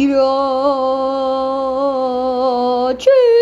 Ja, tschüss.